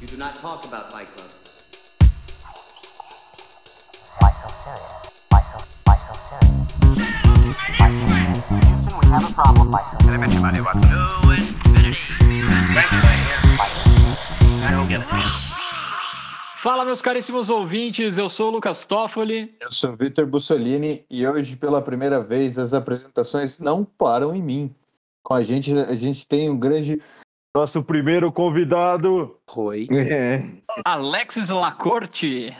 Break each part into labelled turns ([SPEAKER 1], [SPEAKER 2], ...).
[SPEAKER 1] You do not talk about Fight Club.
[SPEAKER 2] Why so serious? Why so, why so serious? Why so serious? Houston, we have a problem. Why so serious? Why so
[SPEAKER 3] Fala, meus caríssimos ouvintes, eu sou o Lucas Toffoli.
[SPEAKER 4] Eu sou Vitor Bussolini e hoje, pela primeira vez, as apresentações não param em mim. Com a gente, a gente tem um grande. Nosso primeiro convidado.
[SPEAKER 5] Oi.
[SPEAKER 4] É.
[SPEAKER 3] Alexis Lacorte.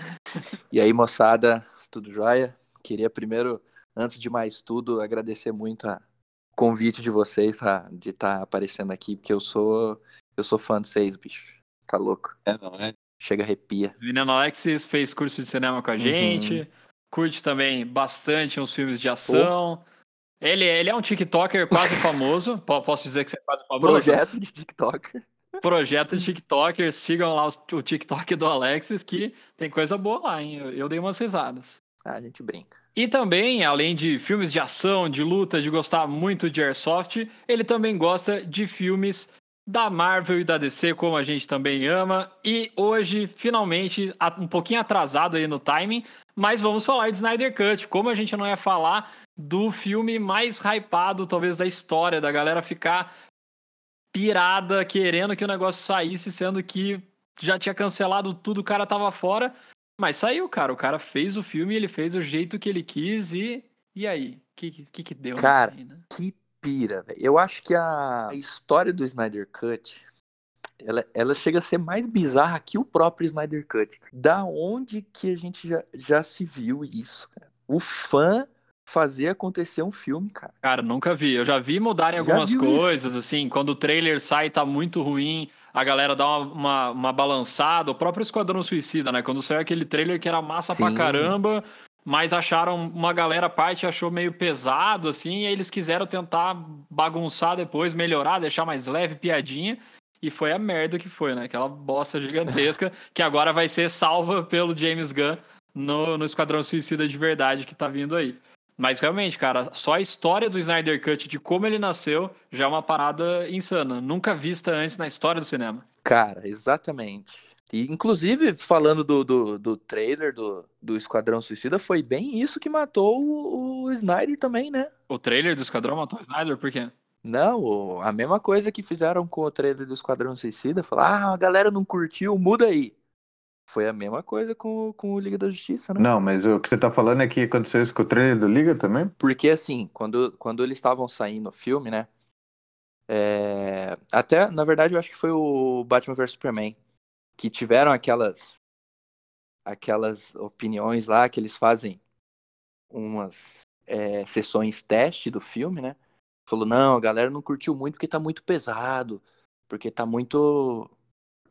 [SPEAKER 5] E aí, moçada, tudo jóia? Queria primeiro, antes de mais tudo, agradecer muito o convite de vocês, tá? De estar tá aparecendo aqui, porque eu sou eu sou fã de vocês, bicho. Tá louco.
[SPEAKER 4] É, não é?
[SPEAKER 5] Chega arrepia.
[SPEAKER 3] O menino Alexis fez curso de cinema com a gente. Curte também bastante uns filmes de ação. Ele, ele é um TikToker quase famoso. Po- Posso dizer que você é quase famoso?
[SPEAKER 5] Projeto de TikTok.
[SPEAKER 3] Projeto de TikToker. Sigam lá o TikTok do Alexis, que tem coisa boa lá, hein? Eu, eu dei umas risadas.
[SPEAKER 5] Ah, a gente brinca.
[SPEAKER 3] E também, além de filmes de ação, de luta, de gostar muito de Airsoft, ele também gosta de filmes da Marvel e da DC, como a gente também ama. E hoje, finalmente, um pouquinho atrasado aí no timing, mas vamos falar de Snyder Cut. Como a gente não ia falar do filme mais hypado, talvez, da história, da galera ficar pirada, querendo que o negócio saísse, sendo que já tinha cancelado tudo, o cara tava fora. Mas saiu, cara. O cara fez o filme, ele fez do jeito que ele quis e. E aí? O que, que que deu
[SPEAKER 5] Cara,
[SPEAKER 3] aí, né?
[SPEAKER 5] Que pira, velho. Eu acho que a história do Snyder Cut, ela, ela chega a ser mais bizarra que o próprio Snyder Cut. Da onde que a gente já, já se viu isso, cara? O fã fazer acontecer um filme, cara.
[SPEAKER 3] Cara, nunca vi. Eu já vi mudarem
[SPEAKER 5] Já
[SPEAKER 3] algumas
[SPEAKER 5] viu isso?
[SPEAKER 3] coisas, assim, quando o trailer sai e tá muito ruim, a galera dá uma, uma, uma balançada. O próprio Esquadrão Suicida, né? Quando saiu aquele trailer que era massa pra
[SPEAKER 5] Sim.
[SPEAKER 3] caramba, mas acharam, uma galera parte achou meio pesado, assim, e aí eles quiseram tentar bagunçar depois, melhorar, deixar mais leve, piadinha. E foi a merda que foi, né? Aquela bosta gigantesca que agora vai ser salva pelo James Gunn no, no Esquadrão Suicida de verdade que tá vindo aí. Mas realmente, cara, só a história do Snyder Cut, de como ele nasceu, já é uma parada insana. Nunca vista antes na história do cinema.
[SPEAKER 5] Cara, exatamente. E, inclusive, falando do, do, do trailer do, do Esquadrão Suicida, foi bem isso que matou o, o Snyder também, né?
[SPEAKER 3] O trailer do Esquadrão matou o Snyder, por quê?
[SPEAKER 5] Não, a mesma coisa que fizeram com o trailer do Esquadrão Suicida, falar, ah, a galera não curtiu, muda aí. Foi a mesma coisa com, com o Liga da Justiça, né?
[SPEAKER 4] Não, mas o que você tá falando é que aconteceu isso com o trailer do Liga também?
[SPEAKER 5] Porque assim, quando, quando eles estavam saindo o filme, né? é, Até, na verdade, eu acho que foi o Batman vs Superman. Que tiveram aquelas. Aquelas opiniões lá que eles fazem umas é, sessões teste do filme, né? Falou, não, a galera não curtiu muito porque tá muito pesado. Porque tá muito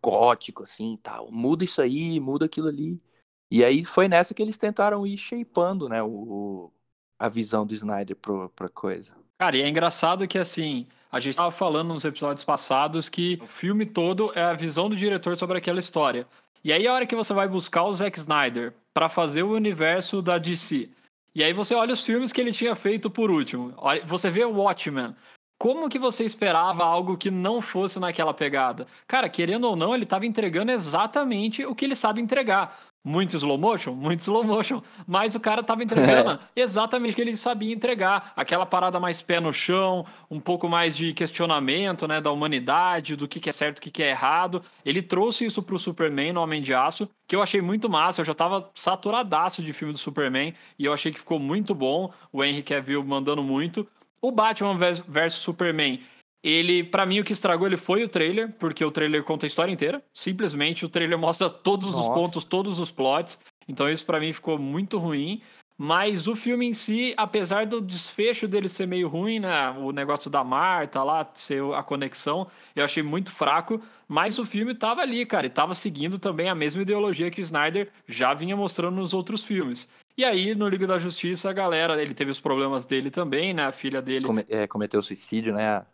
[SPEAKER 5] gótico, assim, tal. Muda isso aí, muda aquilo ali. E aí foi nessa que eles tentaram ir shapeando, né? O, a visão do Snyder pro, pra coisa.
[SPEAKER 3] Cara, e é engraçado que, assim, a gente tava falando nos episódios passados que o filme todo é a visão do diretor sobre aquela história. E aí, a hora que você vai buscar o Zack Snyder pra fazer o universo da DC, e aí você olha os filmes que ele tinha feito por último, você vê o Watchmen. Como que você esperava algo que não fosse naquela pegada? Cara, querendo ou não, ele tava entregando exatamente o que ele sabe entregar. Muito slow motion? Muito slow motion. Mas o cara tava entregando exatamente o que ele sabia entregar. Aquela parada mais pé no chão, um pouco mais de questionamento né, da humanidade, do que, que é certo e o que, que é errado. Ele trouxe isso pro Superman no Homem de Aço, que eu achei muito massa. Eu já tava saturadaço de filme do Superman e eu achei que ficou muito bom. O Henry Cavill mandando muito. O Batman vs versus Superman, ele, pra mim, o que estragou ele foi o trailer, porque o trailer conta a história inteira. Simplesmente o trailer mostra todos os
[SPEAKER 5] Nossa.
[SPEAKER 3] pontos, todos os plots. Então isso pra mim ficou muito ruim. Mas o filme em si, apesar do desfecho dele ser meio ruim, né? O negócio da Marta lá, ser a conexão, eu achei muito fraco. Mas o filme tava ali, cara, e tava seguindo também a mesma ideologia que o Snyder já vinha mostrando nos outros filmes. E aí, no Liga da Justiça, a galera, ele teve os problemas dele também, né? A filha dele
[SPEAKER 5] Come- é, cometeu suicídio, né?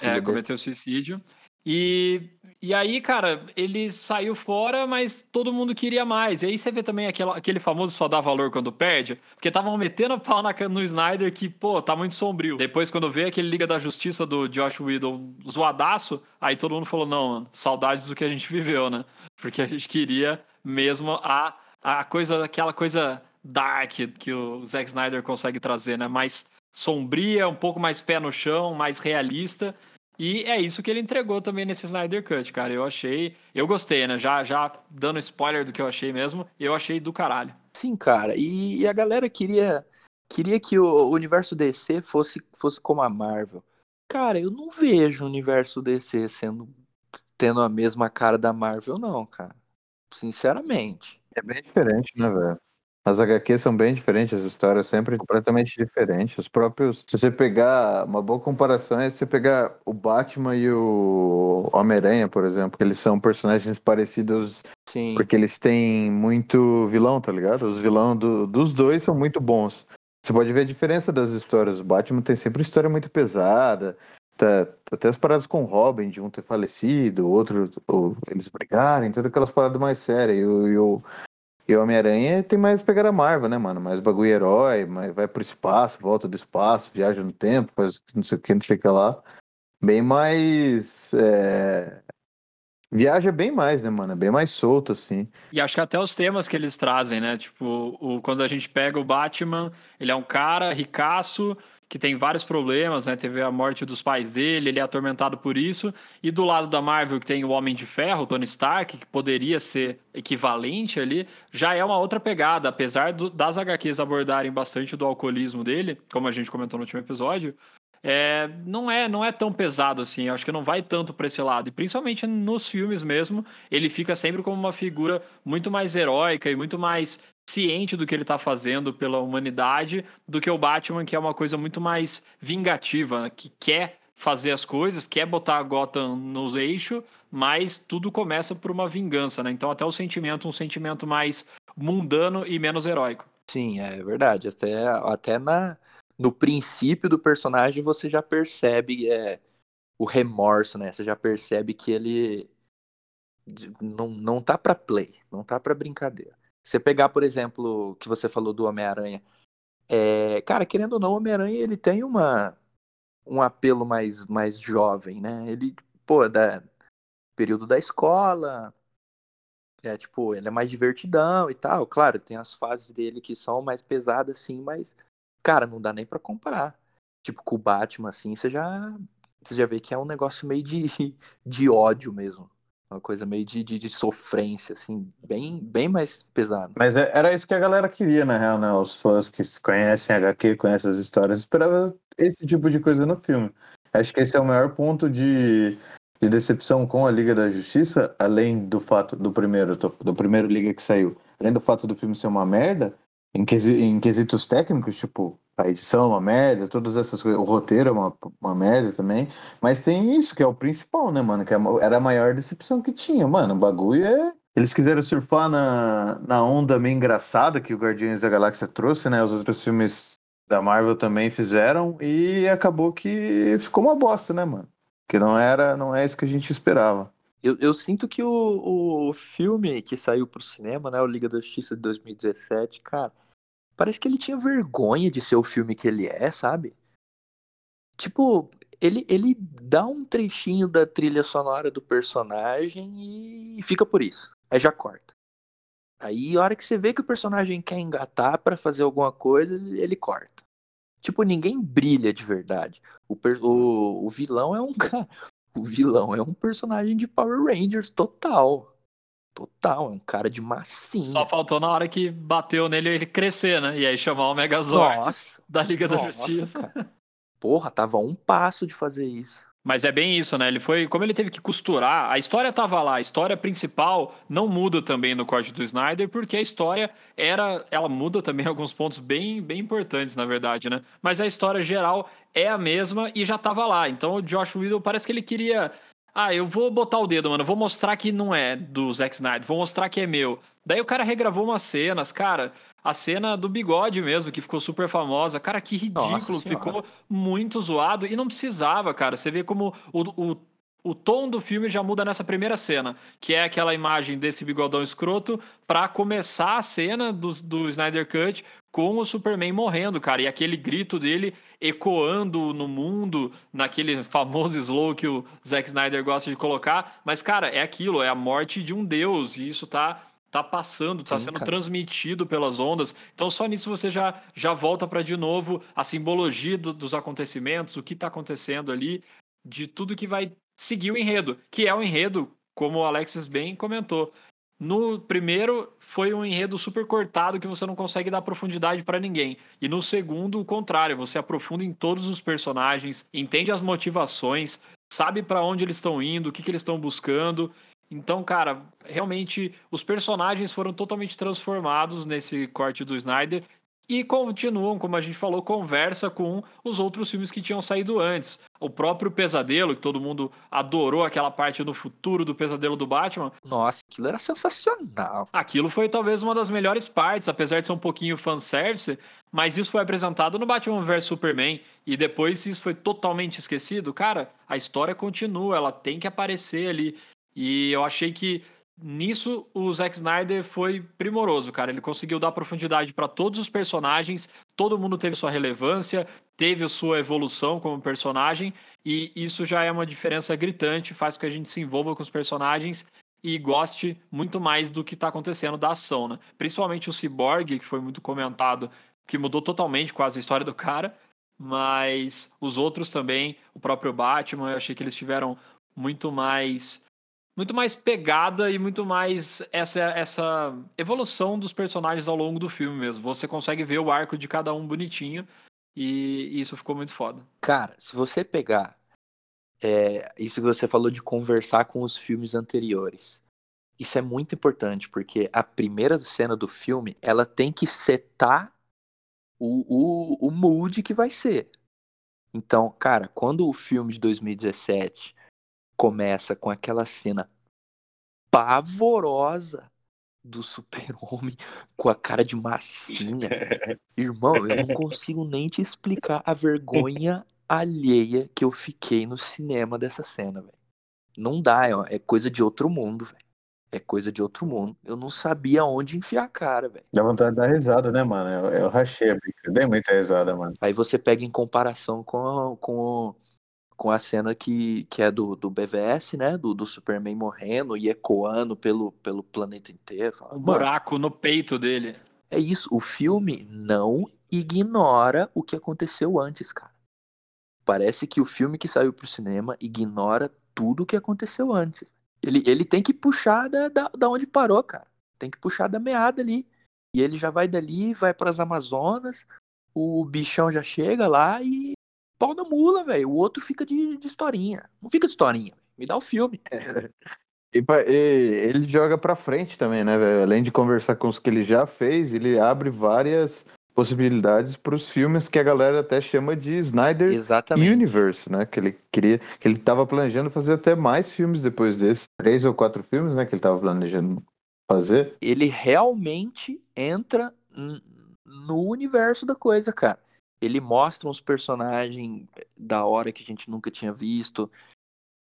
[SPEAKER 3] É, cometeu suicídio. E, e aí, cara, ele saiu fora, mas todo mundo queria mais. E aí você vê também aquela, aquele famoso só dá valor quando perde, porque estavam metendo a pau na, no Snyder que, pô, tá muito sombrio. Depois, quando vê aquele Liga da Justiça do Josh Whedon zoadaço, aí todo mundo falou, não, mano, saudades do que a gente viveu, né? Porque a gente queria mesmo a, a coisa, aquela coisa dark que o Zack Snyder consegue trazer, né? Mais sombria, um pouco mais pé no chão, mais realista. E é isso que ele entregou também nesse Snyder Cut, cara. Eu achei. Eu gostei, né? Já, já dando spoiler do que eu achei mesmo, eu achei do caralho.
[SPEAKER 5] Sim, cara. E, e a galera queria. Queria que o universo DC fosse, fosse como a Marvel. Cara, eu não vejo o universo DC sendo tendo a mesma cara da Marvel, não, cara. Sinceramente.
[SPEAKER 4] É bem diferente, né, velho? As HQs são bem diferentes, as histórias sempre completamente diferentes. Os próprios. Se você pegar. Uma boa comparação é você pegar o Batman e o Homem-Aranha, por exemplo. Eles são personagens parecidos
[SPEAKER 5] Sim.
[SPEAKER 4] porque eles têm muito vilão, tá ligado? Os vilões do, dos dois são muito bons. Você pode ver a diferença das histórias. O Batman tem sempre uma história muito pesada. Tá, até as paradas com o Robin, de um ter falecido, o outro, ou eles brigarem, todas aquelas paradas mais sérias. E o, e o, e Homem-Aranha tem mais pegada Marvel, né, mano? Mais bagulho herói, mas vai pro espaço, volta do espaço, viaja no tempo, faz não sei o que, não sei o que lá. Bem mais. é, Viaja bem mais, né, mano? Bem mais solto, assim.
[SPEAKER 3] E acho que até os temas que eles trazem, né? Tipo, o, quando a gente pega o Batman, ele é um cara ricaço que tem vários problemas, né? Teve a morte dos pais dele, ele é atormentado por isso. E do lado da Marvel, que tem o Homem de Ferro, o Tony Stark, que poderia ser equivalente ali, já é uma outra pegada. Apesar do, das HQs abordarem bastante do alcoolismo dele, como a gente comentou no último episódio, é, não é não é tão pesado assim. Eu acho que não vai tanto para esse lado. E principalmente nos filmes mesmo, ele fica sempre como uma figura muito mais heróica e muito mais ciente do que ele está fazendo pela humanidade do que o Batman, que é uma coisa muito mais vingativa, né? que quer fazer as coisas, quer botar a Gotham no eixo, mas tudo começa por uma vingança, né? Então até o sentimento, um sentimento mais mundano e menos heróico.
[SPEAKER 5] Sim, é verdade. Até, até na, no princípio do personagem você já percebe é, o remorso, né? Você já percebe que ele não, não tá pra play, não tá pra brincadeira. Você pegar, por exemplo, que você falou do Homem-Aranha. É, cara, querendo ou não, o Homem-Aranha ele tem uma, um apelo mais, mais jovem, né? Ele, pô, é da período da escola, é tipo, ele é mais divertidão e tal. Claro, tem as fases dele que são mais pesadas, assim, mas, cara, não dá nem para comparar. Tipo, com o Batman, assim, você já, você já vê que é um negócio meio de, de ódio mesmo. Uma coisa meio de, de, de, sofrência, assim, bem, bem mais pesado.
[SPEAKER 4] Mas é, era isso que a galera queria, na real, né? Os fãs que conhecem HQ, conhecem as histórias, esperavam esse tipo de coisa no filme. Acho que esse é o maior ponto de, de decepção com a Liga da Justiça, além do fato do primeiro, do primeiro Liga que saiu, além do fato do filme ser uma merda, em quesitos técnicos, tipo, a edição é uma merda, todas essas coisas, o roteiro é uma, uma merda também, mas tem isso que é o principal, né, mano, que é era a maior decepção que tinha, mano, o bagulho é... Eles quiseram surfar na, na onda meio engraçada que o Guardiões da Galáxia trouxe, né, os outros filmes da Marvel também fizeram, e acabou que ficou uma bosta, né, mano, que não era, não é isso que a gente esperava.
[SPEAKER 5] Eu, eu sinto que o, o filme que saiu pro cinema, né, o Liga da Justiça de 2017, cara, parece que ele tinha vergonha de ser o filme que ele é, sabe? Tipo, ele, ele dá um trechinho da trilha sonora do personagem e fica por isso. Aí já corta. Aí, a hora que você vê que o personagem quer engatar para fazer alguma coisa, ele corta. Tipo, ninguém brilha de verdade. O, o, o vilão é um. O vilão é um personagem de Power Rangers total. Total, é um cara de massinha.
[SPEAKER 3] Só faltou na hora que bateu nele ele crescer, né? E aí chamar o Megazord
[SPEAKER 5] Nossa,
[SPEAKER 3] da Liga da
[SPEAKER 5] nossa,
[SPEAKER 3] Justiça.
[SPEAKER 5] cara. Porra, tava a um passo de fazer isso.
[SPEAKER 3] Mas é bem isso, né? Ele foi. Como ele teve que costurar, a história tava lá, a história principal não muda também no corte do Snyder, porque a história era. Ela muda também alguns pontos bem, bem importantes, na verdade, né? Mas a história geral é a mesma e já tava lá. Então o Josh Whedon parece que ele queria ah, eu vou botar o dedo, mano. Vou mostrar que não é do Zack Snyder. Vou mostrar que é meu. Daí o cara regravou umas cenas, cara. A cena do bigode mesmo, que ficou super famosa. Cara, que ridículo. Ficou muito zoado e não precisava, cara. Você vê como o, o o tom do filme já muda nessa primeira cena, que é aquela imagem desse bigodão escroto para começar a cena do, do Snyder Cut com o Superman morrendo, cara, e aquele grito dele ecoando no mundo, naquele famoso slow que o Zack Snyder gosta de colocar, mas cara, é aquilo, é a morte de um deus, e isso tá tá passando, tá
[SPEAKER 5] Sim,
[SPEAKER 3] sendo
[SPEAKER 5] cara.
[SPEAKER 3] transmitido pelas ondas. Então só nisso você já já volta para de novo a simbologia do- dos acontecimentos, o que tá acontecendo ali, de tudo que vai seguir o enredo, que é o enredo, como o Alexis bem comentou. No primeiro foi um enredo super cortado que você não consegue dar profundidade para ninguém. E no segundo, o contrário, você aprofunda em todos os personagens, entende as motivações, sabe para onde eles estão indo, o que, que eles estão buscando. Então, cara, realmente os personagens foram totalmente transformados nesse corte do Snyder e continuam, como a gente falou, conversa com os outros filmes que tinham saído antes. O próprio Pesadelo, que todo mundo adorou aquela parte no futuro do Pesadelo do Batman,
[SPEAKER 5] Nossa, aquilo era sensacional.
[SPEAKER 3] Aquilo foi talvez uma das melhores partes, apesar de ser um pouquinho fanservice, mas isso foi apresentado no Batman vs Superman e depois isso foi totalmente esquecido. Cara, a história continua, ela tem que aparecer ali. E eu achei que nisso o Zack Snyder foi primoroso, cara. Ele conseguiu dar profundidade para todos os personagens, todo mundo teve sua relevância, teve sua evolução como personagem, e isso já é uma diferença gritante, faz com que a gente se envolva com os personagens e goste muito mais do que está acontecendo da ação, né? Principalmente o Cyborg, que foi muito comentado, que mudou totalmente quase a história do cara, mas os outros também, o próprio Batman, eu achei que eles tiveram muito mais muito mais pegada e muito mais essa essa evolução dos personagens ao longo do filme mesmo. Você consegue ver o arco de cada um bonitinho e isso ficou muito foda.
[SPEAKER 5] Cara, se você pegar é, isso que você falou de conversar com os filmes anteriores, isso é muito importante, porque a primeira cena do filme, ela tem que setar o, o, o mood que vai ser. Então, cara, quando o filme de 2017 começa com aquela cena pavorosa do super-homem com a cara de massinha, irmão, eu não consigo nem te explicar a vergonha alheia que eu fiquei no cinema dessa cena, velho. Não dá, é, é coisa de outro mundo, velho. É coisa de outro mundo. Eu não sabia onde enfiar a cara, velho.
[SPEAKER 4] Dá vontade de dar risada, né, mano? Eu, eu rachei a bica. Dei muita risada, mano.
[SPEAKER 5] Aí você pega em comparação com com, com a cena que, que é do, do BVS, né? Do, do Superman morrendo e ecoando pelo, pelo planeta inteiro. Fala, "Mano,
[SPEAKER 3] buraco no peito dele.
[SPEAKER 5] É isso, o filme não ignora o que aconteceu antes, cara. Parece que o filme que saiu pro cinema ignora tudo o que aconteceu antes. Ele, ele tem que puxar da, da, da onde parou, cara. Tem que puxar da meada ali. E ele já vai dali, vai pras Amazonas, o bichão já chega lá e pau na mula, velho. O outro fica de, de historinha. Não fica de historinha. Me dá o filme.
[SPEAKER 4] E, ele joga pra frente também, né, velho? Além de conversar com os que ele já fez, ele abre várias possibilidades pros filmes que a galera até chama de Snyder
[SPEAKER 5] Exatamente.
[SPEAKER 4] Universe, né? Que ele queria, que ele tava planejando fazer até mais filmes depois desse, três ou quatro filmes, né? Que ele tava planejando fazer.
[SPEAKER 5] ele realmente entra no universo da coisa, cara. Ele mostra uns personagens da hora que a gente nunca tinha visto.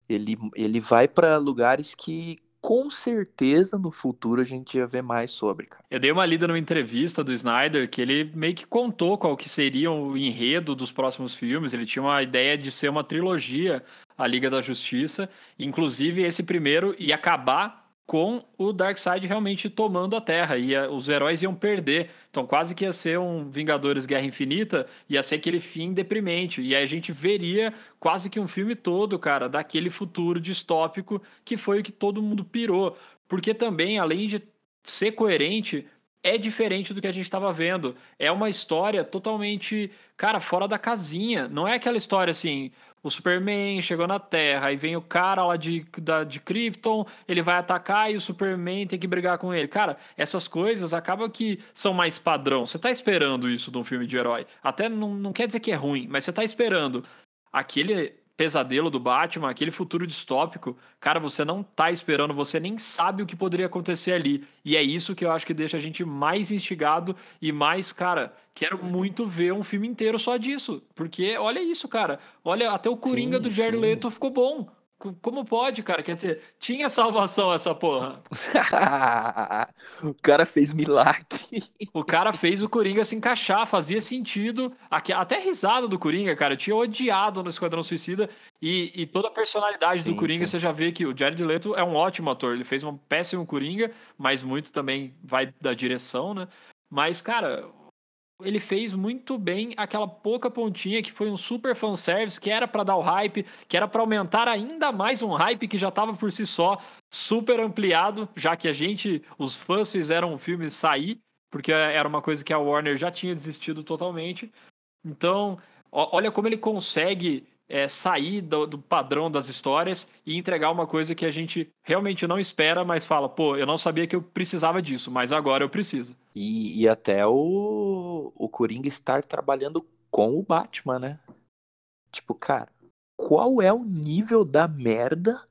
[SPEAKER 5] Ele, ele vai pra lugares que com certeza no futuro a gente ia ver mais sobre, cara.
[SPEAKER 3] Eu dei uma lida numa entrevista do Snyder que ele meio que contou qual que seria o enredo dos próximos filmes. Ele tinha uma ideia de ser uma trilogia, a Liga da Justiça. Inclusive, esse primeiro ia acabar com o Darkseid realmente tomando a Terra. Ia, os heróis iam perder. Então, quase que ia ser um Vingadores Guerra Infinita, ia ser aquele fim deprimente. E aí a gente veria quase que um filme todo, cara, daquele futuro distópico que foi o que todo mundo pirou. Porque também, além de ser coerente, é diferente do que a gente estava vendo. É uma história totalmente, cara, fora da casinha. Não é aquela história assim, o Superman chegou na Terra, aí vem o cara lá de, da, de Krypton, ele vai atacar e o Superman tem que brigar com ele. Cara, essas coisas acabam que são mais padrão. Você tá esperando isso de um filme de herói. Até não, não quer dizer que é ruim, mas você tá esperando aquele pesadelo do Batman, aquele futuro distópico, cara, você não tá esperando, você nem sabe o que poderia acontecer ali. E é isso que eu acho que deixa a gente mais instigado e mais, cara, quero muito ver um filme inteiro só disso. Porque olha isso, cara. Olha, até o Coringa
[SPEAKER 5] Sim,
[SPEAKER 3] do Jared
[SPEAKER 5] sim.
[SPEAKER 3] Leto ficou bom. Co- Como pode, cara? Quer dizer, tinha salvação essa porra.
[SPEAKER 5] o cara fez milagre.
[SPEAKER 3] O cara fez o Coringa se encaixar, fazia sentido. Até a risada do Coringa, cara, eu tinha odiado no Esquadrão Suicida. E, e toda a personalidade do
[SPEAKER 5] Sim,
[SPEAKER 3] Coringa,
[SPEAKER 5] sim.
[SPEAKER 3] você já vê que o Jared Leto é um ótimo ator. Ele fez um péssimo Coringa, mas muito também vai da direção, né? Mas, cara, ele fez muito bem aquela pouca pontinha que foi um super fanservice, que era pra dar o hype, que era pra aumentar ainda mais um hype que já tava por si só super ampliado, já que a gente, os fãs fizeram o filme sair, porque era uma coisa que a Warner já tinha desistido totalmente. Então, olha como ele consegue é, sair do, do padrão das histórias e entregar uma coisa que a gente realmente não espera, mas fala, pô, eu não sabia que eu precisava disso, mas agora eu preciso.
[SPEAKER 5] E, e até o, o Coringa estar trabalhando com o Batman, né? Tipo, cara, qual é o nível da merda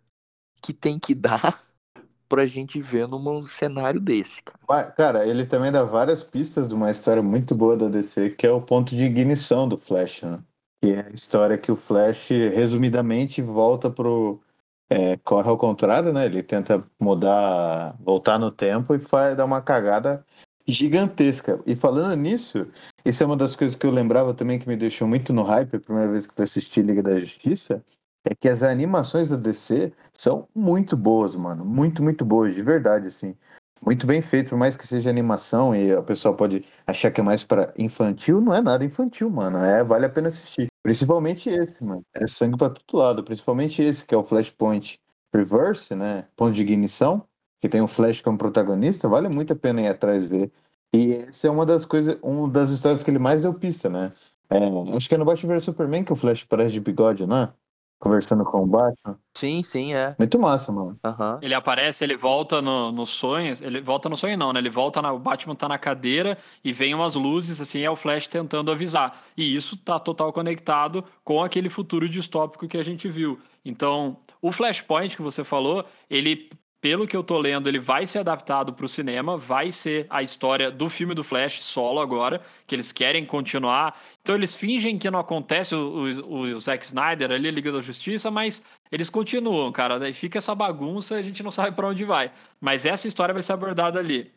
[SPEAKER 5] que tem que dar pra gente ver num cenário desse, cara?
[SPEAKER 4] Cara, ele também dá várias pistas de uma história muito boa da DC, que é o ponto de ignição do Flash, né? Que é a história que o Flash, resumidamente, volta pro. é, corre ao contrário, né? Ele tenta mudar, voltar no tempo e faz, dá uma cagada gigantesca. E falando nisso, isso é uma das coisas que eu lembrava também que me deixou muito no hype a primeira vez que eu assisti Liga da Justiça, é que as animações da DC são muito boas, mano. Muito, muito boas, de verdade, assim. Muito bem feito, por mais que seja animação e a pessoa pode achar que é mais para infantil, não é nada infantil, mano. É, vale a pena assistir. Principalmente esse, mano. É sangue pra todo lado. Principalmente esse, que é o Flashpoint Reverse, né? Ponto de ignição, que tem o Flash como protagonista, vale muito a pena ir atrás ver. E essa é uma das coisas, uma das histórias que ele mais deu pista, né? É, acho que é no Batman vs Superman que o Flash parece de bigode, né? Conversando com o Batman.
[SPEAKER 5] Sim, sim, é.
[SPEAKER 4] Muito massa, mano.
[SPEAKER 5] Aham.
[SPEAKER 3] Ele aparece, ele volta no, no sonho. Ele volta no sonho, não, né? Ele volta na. O Batman tá na cadeira e vem umas luzes, assim, é o Flash tentando avisar. E isso tá total conectado com aquele futuro distópico que a gente viu. Então, o Flashpoint que você falou, ele. Pelo que eu tô lendo, ele vai ser adaptado para o cinema, vai ser a história do filme do Flash solo agora, que eles querem continuar. Então eles fingem que não acontece o, o, o Zack Snyder ali, a Liga da Justiça, mas eles continuam, cara. Daí fica essa bagunça e a gente não sabe para onde vai. Mas essa história vai ser abordada ali.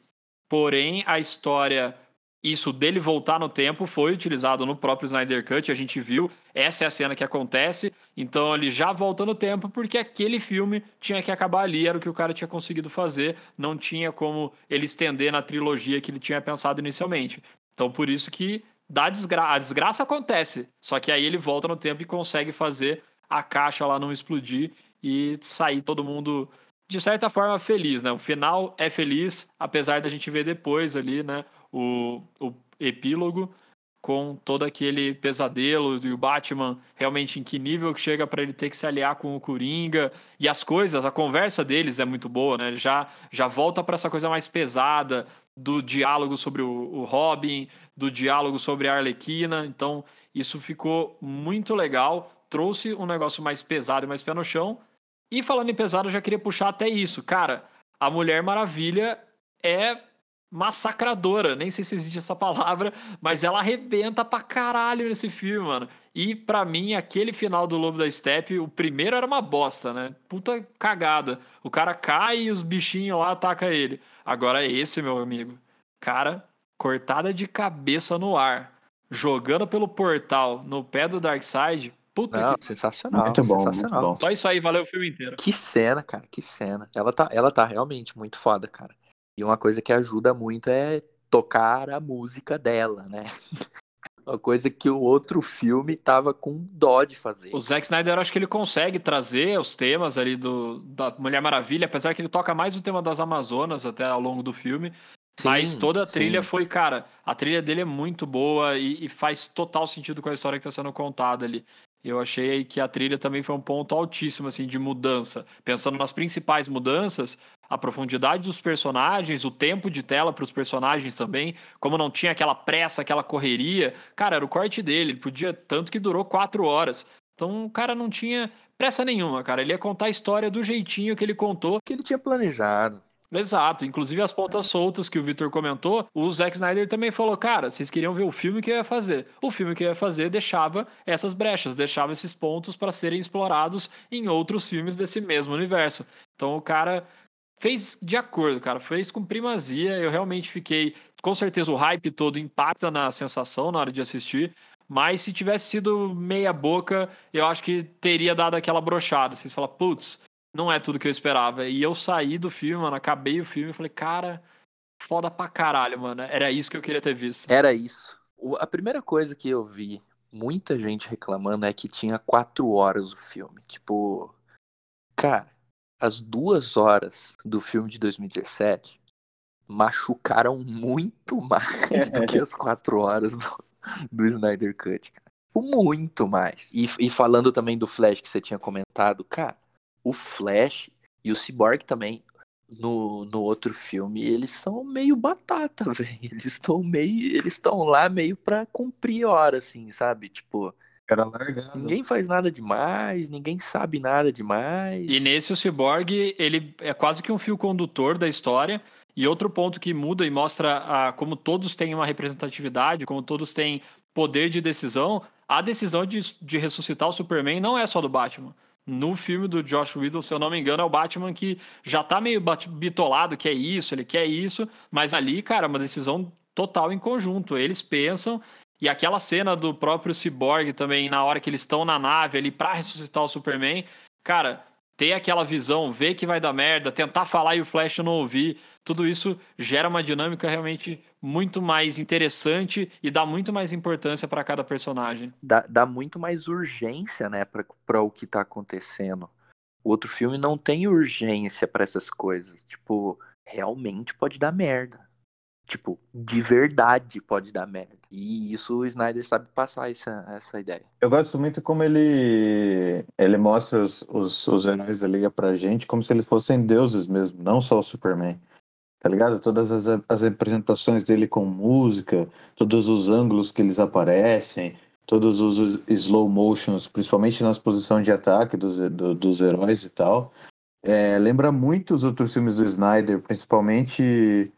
[SPEAKER 3] Porém, a história, isso dele voltar no tempo, foi utilizado no próprio Snyder Cut. A gente viu, essa é a cena que acontece. Então ele já volta no tempo, porque aquele filme tinha que acabar ali, era o que o cara tinha conseguido fazer. Não tinha como ele estender na trilogia que ele tinha pensado inicialmente. Então por isso que dá desgra a desgraça acontece. Só que aí ele volta no tempo e consegue fazer a caixa lá não explodir e sair todo mundo de certa forma feliz, né? O final é feliz, apesar da gente ver depois ali, né, o, o epílogo com todo aquele pesadelo e o Batman realmente em que nível que chega para ele ter que se aliar com o Coringa e as coisas, a conversa deles é muito boa, né? Ele já já volta para essa coisa mais pesada do diálogo sobre o, o Robin, do diálogo sobre a Arlequina, então isso ficou muito legal, trouxe um negócio mais pesado e mais pé no chão. E falando em pesado, eu já queria puxar até isso. Cara, a Mulher Maravilha é massacradora. Nem sei se existe essa palavra, mas ela arrebenta pra caralho nesse filme, mano. E pra mim, aquele final do Lobo da Steppe, o primeiro era uma bosta, né? Puta cagada. O cara cai e os bichinhos lá atacam ele. Agora esse, meu amigo. Cara, cortada de cabeça no ar, jogando pelo portal no pé do Darkseid. Puta
[SPEAKER 5] Não,
[SPEAKER 3] que.
[SPEAKER 5] sensacional.
[SPEAKER 4] Muito bom, muito
[SPEAKER 5] sensacional.
[SPEAKER 4] bom.
[SPEAKER 3] Só isso aí valeu o filme inteiro.
[SPEAKER 5] Que cena, cara, que cena. Ela tá, ela tá realmente muito foda, cara. E uma coisa que ajuda muito é tocar a música dela, né? Uma coisa que o outro filme tava com dó de fazer.
[SPEAKER 3] O Zack Snyder, eu acho que ele consegue trazer os temas ali do, da Mulher Maravilha, apesar que ele toca mais o tema das Amazonas até ao longo do filme. mas
[SPEAKER 5] Sim,
[SPEAKER 3] toda a trilha
[SPEAKER 5] sim.
[SPEAKER 3] foi, cara, a trilha dele é muito boa e, e faz total sentido com a história que está sendo contada ali. Eu achei que a trilha também foi um ponto altíssimo, assim, de mudança. Pensando nas principais mudanças, a profundidade dos personagens, o tempo de tela para os personagens também, como não tinha aquela pressa, aquela correria. Cara, era o corte dele, ele podia, tanto que durou quatro horas. Então o cara não tinha pressa nenhuma, cara. Ele ia contar a história do jeitinho que ele contou.
[SPEAKER 5] que ele tinha planejado.
[SPEAKER 3] Exato, inclusive as pontas soltas que o Victor comentou, o Zack Snyder também falou, cara, vocês queriam ver o filme que eu ia fazer. O filme que eu ia fazer deixava essas brechas, deixava esses pontos para serem explorados em outros filmes desse mesmo universo. Então o cara fez de acordo, cara, fez com primazia. Eu realmente fiquei, com certeza o hype todo impacta na sensação na hora de assistir, mas se tivesse sido meia boca, eu acho que teria dado aquela brochada. Vocês falam, putz, não é tudo que eu esperava. E eu saí do filme, mano, acabei o filme e falei, cara, foda pra caralho, mano. Era isso que eu queria ter visto.
[SPEAKER 5] Era isso. A primeira coisa que eu vi muita gente reclamando é que tinha quatro horas o filme. Tipo, cara, as duas horas do filme de 2017 machucaram muito mais do que as quatro horas do, do Snyder Cut, cara. Tipo, Muito mais. E, e falando também do Flash que você tinha comentado, cara, o Flash e o Cyborg também, no, no outro filme, eles são meio batata, velho. Eles estão meio. Eles estão lá meio pra cumprir hora, assim, sabe? Tipo,
[SPEAKER 4] Era largado.
[SPEAKER 5] ninguém faz nada demais, ninguém sabe nada demais.
[SPEAKER 3] E nesse o Cyborg, ele é quase que um fio condutor da história. E outro ponto que muda e mostra a, como todos têm uma representatividade, como todos têm poder de decisão, a decisão de, de ressuscitar o Superman não é só do Batman. No filme do Josh Whedon, se eu não me engano, é o Batman que já tá meio bitolado, que é isso, ele quer isso, mas ali, cara, é uma decisão total em conjunto. Eles pensam e aquela cena do próprio Cyborg também, na hora que eles estão na nave ali pra ressuscitar o Superman, cara, ter aquela visão, ver que vai dar merda, tentar falar e o Flash não ouvir, tudo isso gera uma dinâmica realmente muito mais interessante e dá muito mais importância pra cada personagem.
[SPEAKER 5] dá, dá muito mais urgência, né, pra o que tá acontecendo. O outro filme não tem urgência pra essas coisas. Tipo, realmente pode dar merda. Tipo, de verdade pode dar merda. E isso o Snyder sabe passar essa, essa ideia.
[SPEAKER 4] Eu gosto muito como ele ele mostra os, os, os heróis da Liga pra gente como se eles fossem deuses mesmo, não só o Superman. Tá ligado? Todas as, as apresentações dele com música, todos os ângulos que eles aparecem, todos os slow motions, principalmente nas posições de ataque dos, do- dos heróis e tal. É, lembra muito os outros filmes do Snyder, principalmente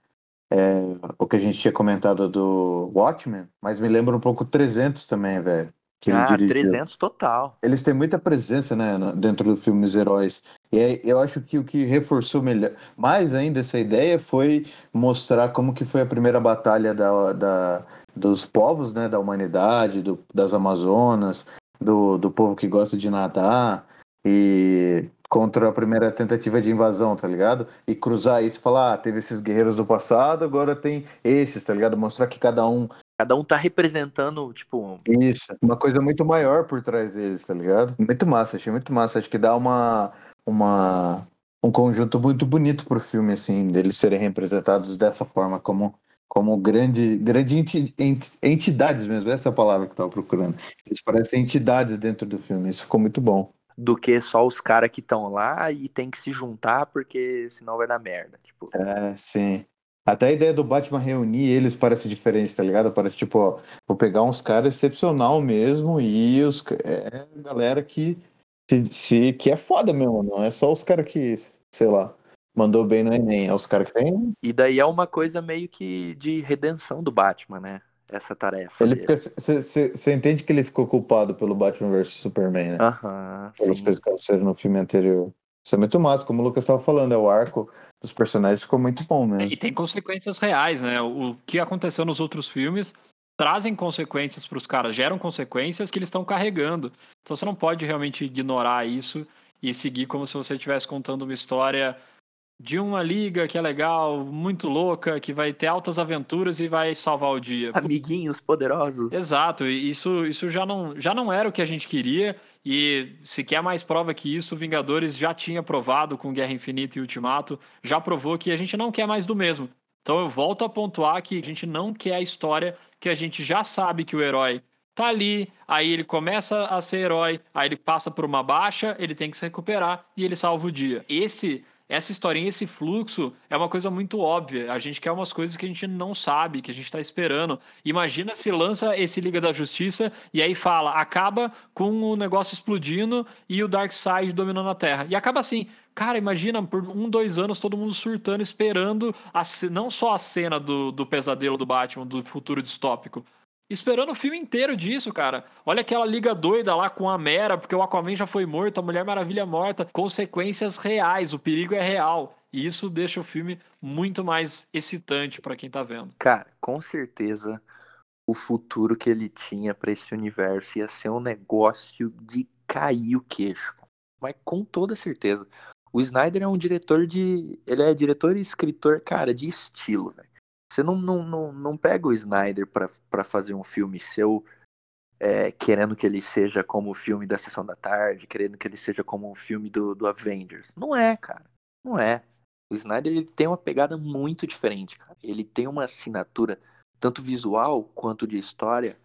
[SPEAKER 4] é, o que a gente tinha comentado do Watchmen, mas me lembra um pouco 300 também, velho. Que ele
[SPEAKER 5] ah,
[SPEAKER 4] dirigiu.
[SPEAKER 5] 300 total.
[SPEAKER 4] Eles têm muita presença, né, dentro do filme Os Heróis. E aí, eu acho que o que reforçou melhor, mais ainda essa ideia foi mostrar como que foi a primeira batalha da, da- dos povos, né, da humanidade, do- das Amazonas, do, do povo que gosta de nadar e contra a primeira tentativa de invasão, tá ligado? E cruzar isso e falar, ah, teve esses guerreiros do passado, agora tem esses, tá ligado? Mostrar que cada um
[SPEAKER 5] Cada um tá representando, tipo,
[SPEAKER 4] isso, uma coisa muito maior por trás deles, tá ligado? Muito massa, achei muito massa. Acho que dá uma, uma um conjunto muito bonito pro filme, assim, deles serem representados dessa forma, como, como grande, grande enti- ent- entidades mesmo, essa é a palavra que eu tava procurando. Eles parecem entidades dentro do filme, isso ficou muito bom.
[SPEAKER 5] Do que só os caras que estão lá e tem que se juntar porque senão vai dar merda. Tipo,
[SPEAKER 4] É, sim. Até a ideia do Batman reunir eles parece diferente, tá ligado? Parece tipo, ó, vou pegar uns caras excepcional mesmo e os é a galera que se, se- que é foda mesmo, não é só os caras que, sei lá, mandou bem no Enem, é os caras que tem.
[SPEAKER 5] E daí é uma coisa meio que de redenção do Batman, né? Essa tarefa
[SPEAKER 4] você entende que ele ficou culpado pelo Batman vs Superman, né?
[SPEAKER 5] Aham,
[SPEAKER 4] Pelas
[SPEAKER 5] sim.
[SPEAKER 4] coisas que aconteceram no filme anterior. Isso é muito massa, como o Lucas estava falando, é o arco dos personagens ficou muito bom mesmo.
[SPEAKER 3] E tem consequências reais, né? O que aconteceu nos outros filmes trazem consequências para os caras, geram consequências que eles estão carregando. Então você não pode realmente ignorar isso e seguir como se você estivesse contando uma história de uma liga que é legal, muito louca, que vai ter altas aventuras e vai salvar o dia.
[SPEAKER 5] Amiguinhos poderosos.
[SPEAKER 3] Exato, isso, isso já, não, já não era o que a gente queria, e se quer mais prova que isso, Vingadores já tinha provado com Guerra Infinita e Ultimato, já provou que a gente não quer mais do mesmo. Então eu volto a pontuar que a gente não quer a história que a gente já sabe que o herói tá ali, aí ele começa a ser herói, aí ele passa por uma baixa, ele tem que se recuperar e ele salva o dia. Esse essa historinha, esse fluxo é uma coisa muito óbvia. A gente quer umas coisas que a gente não sabe, que a gente tá esperando. Imagina se lança esse Liga da Justiça e aí fala, acaba com o negócio explodindo e o Darkseid dominando a Terra. E acaba assim. Cara, imagina por um, dois anos todo mundo surtando, esperando a, não só a cena do, do pesadelo do Batman, do futuro distópico, esperando o filme inteiro disso, cara. Olha aquela liga doida lá com a Mera, porque o Aquaman já foi morto, a Mulher Maravilha morta. Consequências reais, o perigo é real. E isso deixa o filme muito mais excitante para quem tá vendo.
[SPEAKER 5] Cara, com certeza o futuro que ele tinha para esse universo ia ser um negócio de cair o queixo. Mas com toda certeza. O Snyder é um diretor de. Ele é diretor e escritor, cara, de estilo, velho. Você não, não, não, não pega o Snyder para fazer um filme seu é, querendo que ele seja como o filme da Sessão da Tarde, querendo que ele seja como um filme do, do Avengers. Não é, cara. Não é. O Snyder ele tem uma pegada muito diferente, cara. Ele tem uma assinatura, tanto visual quanto de história,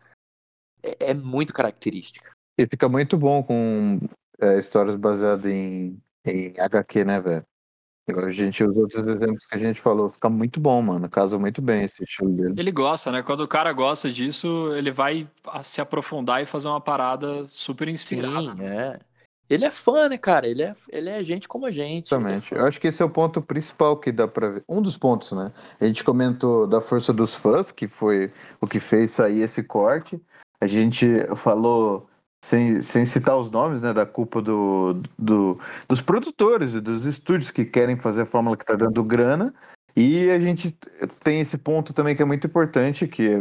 [SPEAKER 5] é, é muito característica.
[SPEAKER 4] E fica muito bom com é, histórias baseadas em, em HQ, né, velho? A gente, os outros exemplos que a gente falou, fica muito bom, mano. Casa muito bem esse estilo dele.
[SPEAKER 3] Ele gosta, né? Quando o cara gosta disso, ele vai se aprofundar e fazer uma parada super inspirada.
[SPEAKER 5] Sim, é. Ele é fã, né, cara? Ele é, ele é gente como a gente.
[SPEAKER 4] É Exatamente. É Eu acho que esse é o ponto principal que dá pra ver. Um dos pontos, né? A gente comentou da força dos fãs, que foi o que fez sair esse corte. A gente falou sem, sem citar os nomes, né, da culpa do, do, dos produtores e dos estúdios que querem fazer a fórmula que está dando grana. E a gente tem esse ponto também que é muito importante, que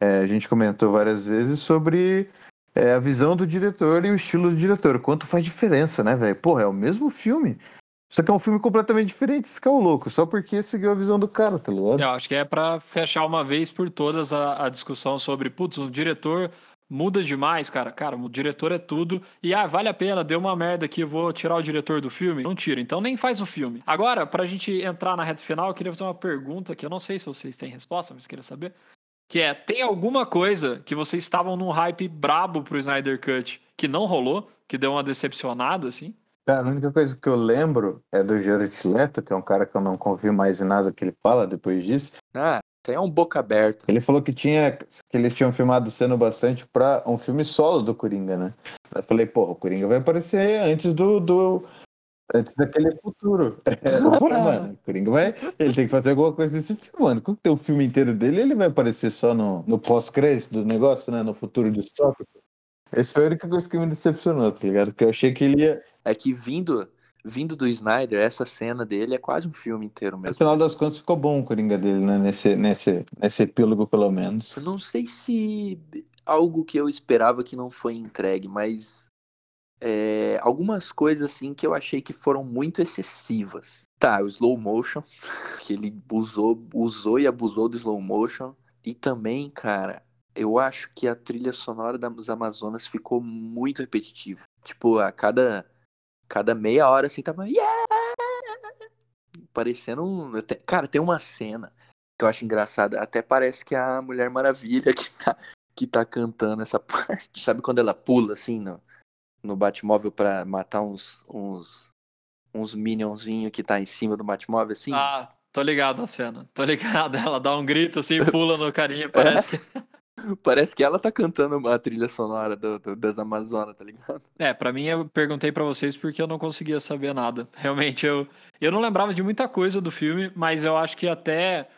[SPEAKER 4] é, a gente comentou várias vezes sobre é, a visão do diretor e o estilo do diretor. Quanto faz diferença, né, velho? Porra, é o mesmo filme. Só que é um filme completamente diferente, esse que é o louco, só porque seguiu a visão do cara, tá ligado?
[SPEAKER 3] Eu acho que é para fechar uma vez por todas a, a discussão sobre, putz, o diretor muda demais, cara. Cara, o diretor é tudo. E ah, vale a pena, deu uma merda aqui, eu vou tirar o diretor do filme. Não tira, então nem faz o filme. Agora, pra gente entrar na reta final, eu queria fazer uma pergunta que eu não sei se vocês têm resposta, mas queria saber. Que é, tem alguma coisa que vocês estavam num hype brabo pro Snyder Cut que não rolou, que deu uma decepcionada, assim?
[SPEAKER 4] Cara, a única coisa que eu lembro é do Jared Leto, que é um cara que eu não confio mais em nada que ele fala depois disso.
[SPEAKER 5] Ah, tem um boca aberta.
[SPEAKER 4] Ele falou que tinha que eles tinham filmado sendo bastante para um filme solo do Coringa, né? Eu falei, pô, o Coringa vai aparecer antes do, do antes daquele futuro. É, eu falei, mano, o Coringa vai, ele tem que fazer alguma coisa desse filme, mano. Quando tem o filme inteiro dele, ele vai aparecer só no, no pós-crédito do negócio, né? No futuro distópico. Esse foi a única coisa que me decepcionou, tá ligado? Porque eu achei que ele ia.
[SPEAKER 5] É que vindo vindo do Snyder, essa cena dele é quase um filme inteiro mesmo.
[SPEAKER 4] No final das contas ficou bom o Coringa dele, né? Nesse, nesse, nesse epílogo, pelo menos.
[SPEAKER 5] Eu não sei se algo que eu esperava que não foi entregue, mas é, algumas coisas assim que eu achei que foram muito excessivas. Tá, o slow motion, que ele usou, usou e abusou do slow motion. E também, cara, eu acho que a trilha sonora das Amazonas ficou muito repetitiva. Tipo, a cada cada meia hora assim tava. Yeah! Parecendo um. Cara, tem uma cena que eu acho engraçada. Até parece que é a Mulher Maravilha que tá, que tá cantando essa parte. Sabe quando ela pula assim no, no Batmóvel pra matar uns, uns, uns minionzinhos que tá em cima do Batmóvel assim?
[SPEAKER 3] Ah, tô ligado na cena. Tô ligado. Ela dá um grito assim, pula no carinha, parece é? que.
[SPEAKER 5] Parece que ela tá cantando a trilha sonora do, do, das Amazonas, tá ligado?
[SPEAKER 3] É, pra mim eu perguntei para vocês porque eu não conseguia saber nada. Realmente eu, eu não lembrava de muita coisa do filme, mas eu acho que até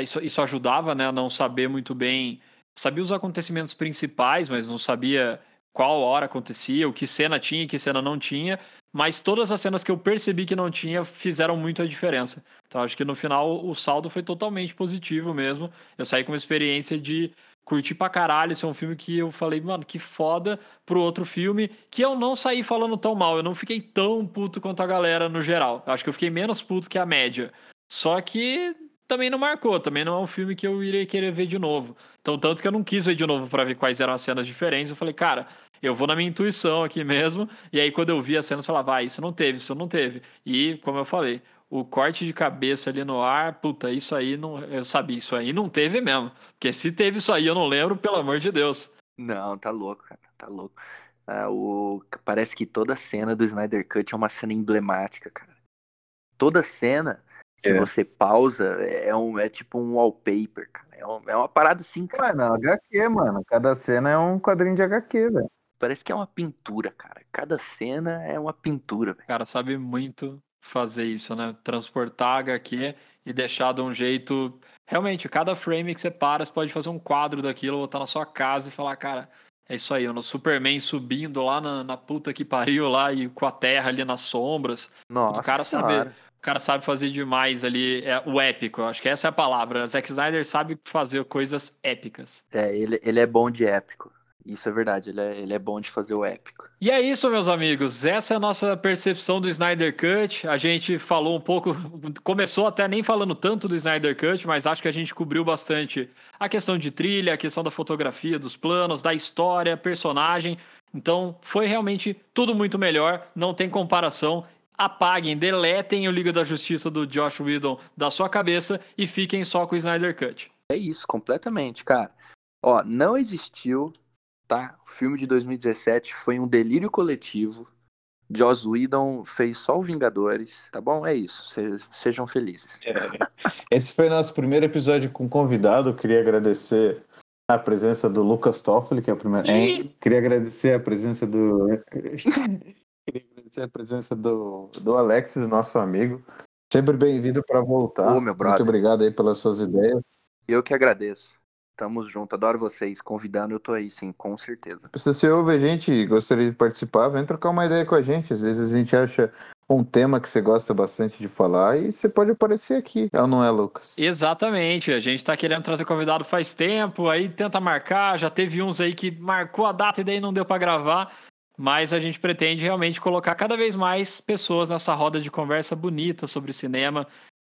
[SPEAKER 3] isso, isso ajudava, né, a não saber muito bem. Sabia os acontecimentos principais, mas não sabia qual hora acontecia, o que cena tinha e que cena não tinha. Mas todas as cenas que eu percebi que não tinha fizeram muito a diferença. Então acho que no final o saldo foi totalmente positivo mesmo. Eu saí com uma experiência de curti pra caralho. Esse é um filme que eu falei, mano, que foda pro outro filme. Que eu não saí falando tão mal. Eu não fiquei tão puto quanto a galera no geral. Eu acho que eu fiquei menos puto que a média. Só que também não marcou. Também não é um filme que eu irei querer ver de novo. Então, tanto que eu não quis ver de novo para ver quais eram as cenas diferentes. Eu falei, cara, eu vou na minha intuição aqui mesmo. E aí, quando eu vi as cenas, eu falava, ah, isso não teve, isso não teve. E, como eu falei, o corte de cabeça ali no ar, puta, isso aí não. Eu sabia, isso aí não teve mesmo. Porque se teve isso aí, eu não lembro, pelo amor de Deus.
[SPEAKER 5] Não, tá louco, cara, tá louco. Ah, o... Parece que toda cena do Snyder Cut é uma cena emblemática, cara. Toda cena que
[SPEAKER 4] É.
[SPEAKER 5] você pausa é, um, é tipo um wallpaper, cara. É, um- é uma parada assim, cara.
[SPEAKER 4] Mano, HQ, mano. Cada cena é um quadrinho de HQ, velho.
[SPEAKER 5] Parece que é uma pintura, cara. Cada cena é uma pintura, velho.
[SPEAKER 3] O cara sabe muito fazer isso, né? Transportar HQ e deixar de um jeito. Realmente, cada frame que você para, você pode fazer um quadro daquilo, botar na sua casa e falar, cara, é isso aí, o Superman subindo lá na, na puta que pariu lá e com a terra ali nas sombras.
[SPEAKER 5] Nossa,
[SPEAKER 3] o cara sabe, o cara sabe fazer demais ali, é o épico. eu Acho que essa é a palavra. Zack Snyder sabe fazer coisas épicas.
[SPEAKER 5] É, ele, ele é bom de épico. Isso é verdade, ele é, ele é bom de fazer o épico.
[SPEAKER 3] E é isso, meus amigos. Essa é a nossa percepção do Snyder Cut. A gente falou um pouco, começou até nem falando tanto do Snyder Cut, mas acho que a gente cobriu bastante a questão de trilha, a questão da fotografia, dos planos, da história, personagem. Então, foi realmente tudo muito melhor, não tem comparação. Apaguem, deletem o Liga da Justiça do Josh Whedon da sua cabeça e fiquem só com o Snyder Cut.
[SPEAKER 5] É isso, completamente, cara. Ó, não existiu, tá? O filme de 2017 foi um delírio coletivo. Joss Whedon fez só o Vingadores, tá bom? É isso. Se- sejam felizes.
[SPEAKER 4] Esse foi nosso primeiro episódio com convidado. Eu queria agradecer a presença do Lucas Toffoli, que é o primeiro. Queria agradecer a presença do. queria agradecer a presença do, do Alexis, nosso amigo. Sempre bem-vindo para voltar.
[SPEAKER 5] Ô, meu brother.
[SPEAKER 4] Muito obrigado aí pelas suas ideias.
[SPEAKER 5] Eu que agradeço. Tamo junto, adoro vocês. Convidando, eu tô aí, sim, com certeza.
[SPEAKER 4] Se você ouve a gente e gostaria de participar, vem trocar uma ideia com a gente. Às vezes a gente acha um tema que você gosta bastante de falar e você pode aparecer aqui. É ou não é, Lucas?
[SPEAKER 3] Exatamente, a gente tá querendo trazer convidado faz tempo, aí tenta marcar, já teve uns aí que marcou a data e daí não deu pra gravar, mas a gente pretende realmente colocar cada vez mais pessoas nessa roda de conversa bonita sobre cinema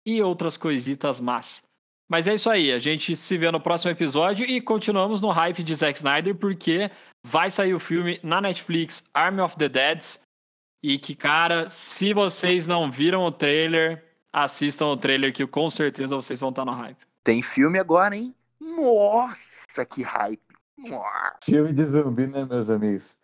[SPEAKER 3] e outras coisitas más. Mas é isso aí, a gente se vê no próximo episódio e continuamos no hype de Zack Snyder porque vai sair o filme na Netflix Army of the Deads e que, cara, se vocês não viram o trailer, assistam o trailer que com certeza vocês vão estar no hype.
[SPEAKER 5] Tem filme agora, hein? Nossa, que hype. Nossa.
[SPEAKER 4] Filme de zumbi, né, meus amigos?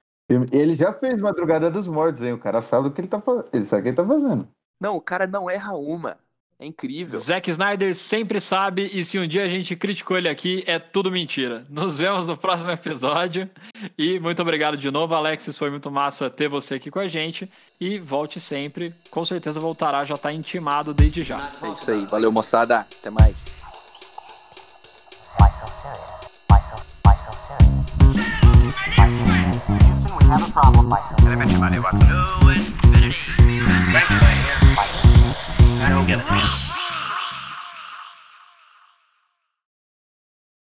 [SPEAKER 4] Ele já fez Madrugada dos Mortos, hein? O cara sabe o que ele tá fazendo. Ele sabe o que ele tá fazendo.
[SPEAKER 5] Não, o cara não erra uma. É incrível.
[SPEAKER 3] Zack Snyder sempre sabe e se um dia a gente criticou ele aqui, é tudo mentira. Nos vemos no próximo episódio e muito obrigado de novo, Alexis. Foi muito massa ter você aqui com a gente e volte sempre. Com certeza voltará, já tá intimado desde já.
[SPEAKER 5] É isso aí. Valeu, moçada. Até mais.
[SPEAKER 2] Why so serious? Why so, why so serious? Why so serious? Houston, we have a problem. Why so serious?
[SPEAKER 1] I don't get it.